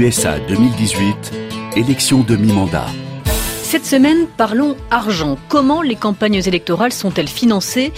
USA 2018, élection de mi-mandat. Cette semaine, parlons argent. Comment les campagnes électorales sont-elles financées?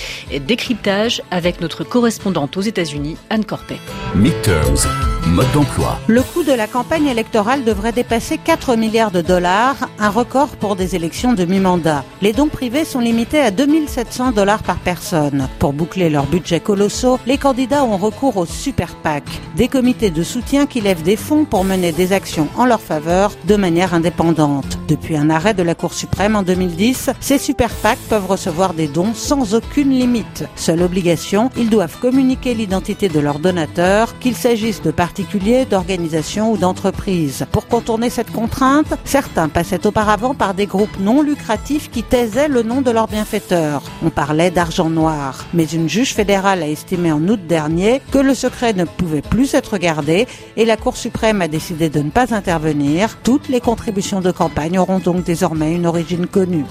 Décryptage avec notre correspondante aux États-Unis, Anne Corpet. Midterms, mode d'emploi. Le coût de la campagne électorale devrait dépasser 4 milliards de dollars, un record pour des élections de mi-mandat. Les dons privés sont limités à 2700 dollars par personne. Pour boucler leurs budgets colossaux, les candidats ont recours aux super PAC, des comités de soutien qui lèvent des fonds pour mener des actions en leur faveur de manière indépendante. Depuis un arrêt de la Cour suprême en 2010, ces super PAC peuvent recevoir des dons sans aucune limite. Seule obligation, ils doivent communiquer l'identité de leurs donateurs, qu'il s'agisse de particuliers, d'organisations ou d'entreprises. Pour contourner cette contrainte, certains passaient auparavant par des groupes non lucratifs qui taisaient le nom de leurs bienfaiteurs. On parlait d'argent noir. Mais une juge fédérale a estimé en août dernier que le secret ne pouvait plus être gardé et la Cour suprême a décidé de ne pas intervenir. Toutes les contributions de campagne auront donc désormais une origine connue.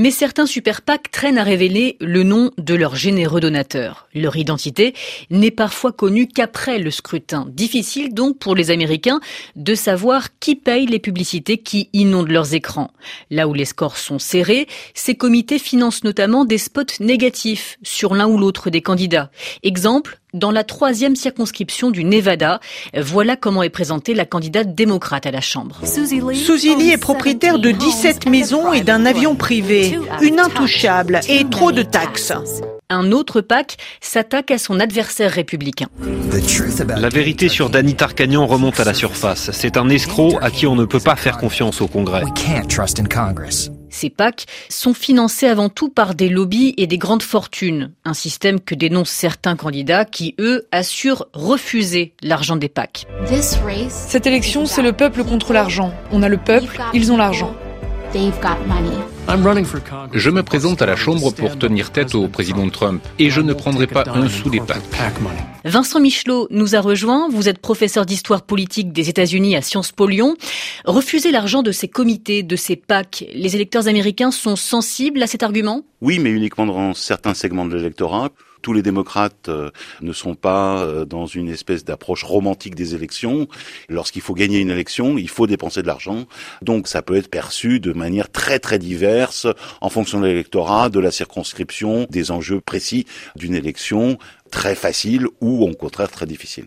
Mais certains super PAC traînent à révéler le nom de leurs généreux donateurs. Leur identité n'est parfois connue qu'après le scrutin. Difficile donc pour les Américains de savoir qui paye les publicités qui inondent leurs écrans. Là où les scores sont serrés, ces comités financent notamment des spots négatifs sur l'un ou l'autre des candidats. Exemple, dans la troisième circonscription du Nevada. Voilà comment est présentée la candidate démocrate à la Chambre. Suzy Lee est propriétaire de 17 maisons et d'un avion privé, une intouchable et trop de taxes. Un autre PAC s'attaque à son adversaire républicain. La vérité sur Danny Tarkanian remonte à la surface. C'est un escroc à qui on ne peut pas faire confiance au Congrès. Ces PAC sont financés avant tout par des lobbies et des grandes fortunes, un système que dénoncent certains candidats qui, eux, assurent refuser l'argent des PAC. Cette élection, c'est le peuple contre l'argent. On a le peuple, ils ont l'argent. Je me présente à la Chambre pour tenir tête au président Trump et je ne prendrai pas un sou des PAC. Vincent Michelot nous a rejoint. Vous êtes professeur d'histoire politique des États-Unis à Sciences Po Lyon. Refuser l'argent de ces comités, de ces PAC, les électeurs américains sont sensibles à cet argument? Oui, mais uniquement dans certains segments de l'électorat. Tous les démocrates euh, ne sont pas euh, dans une espèce d'approche romantique des élections. Lorsqu'il faut gagner une élection, il faut dépenser de l'argent. Donc ça peut être perçu de manière très très diverse en fonction de l'électorat, de la circonscription, des enjeux précis d'une élection très facile ou au contraire très difficile.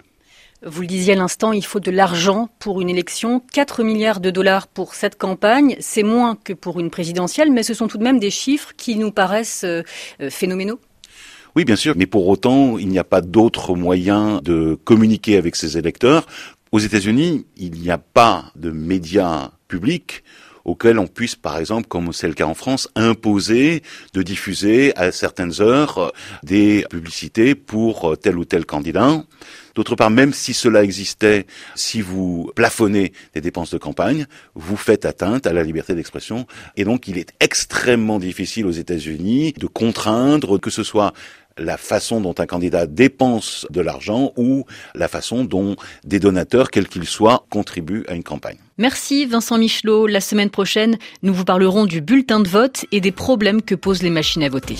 Vous le disiez à l'instant, il faut de l'argent pour une élection. 4 milliards de dollars pour cette campagne, c'est moins que pour une présidentielle, mais ce sont tout de même des chiffres qui nous paraissent euh, phénoménaux. Oui, bien sûr, mais pour autant, il n'y a pas d'autre moyen de communiquer avec ses électeurs. Aux États-Unis, il n'y a pas de médias publics auxquels on puisse, par exemple, comme c'est le cas en France, imposer de diffuser à certaines heures des publicités pour tel ou tel candidat. D'autre part, même si cela existait, si vous plafonnez des dépenses de campagne, vous faites atteinte à la liberté d'expression. Et donc, il est extrêmement difficile aux États-Unis de contraindre que ce soit la façon dont un candidat dépense de l'argent ou la façon dont des donateurs, quels qu'ils soient, contribuent à une campagne. Merci Vincent Michelot. La semaine prochaine, nous vous parlerons du bulletin de vote et des problèmes que posent les machines à voter.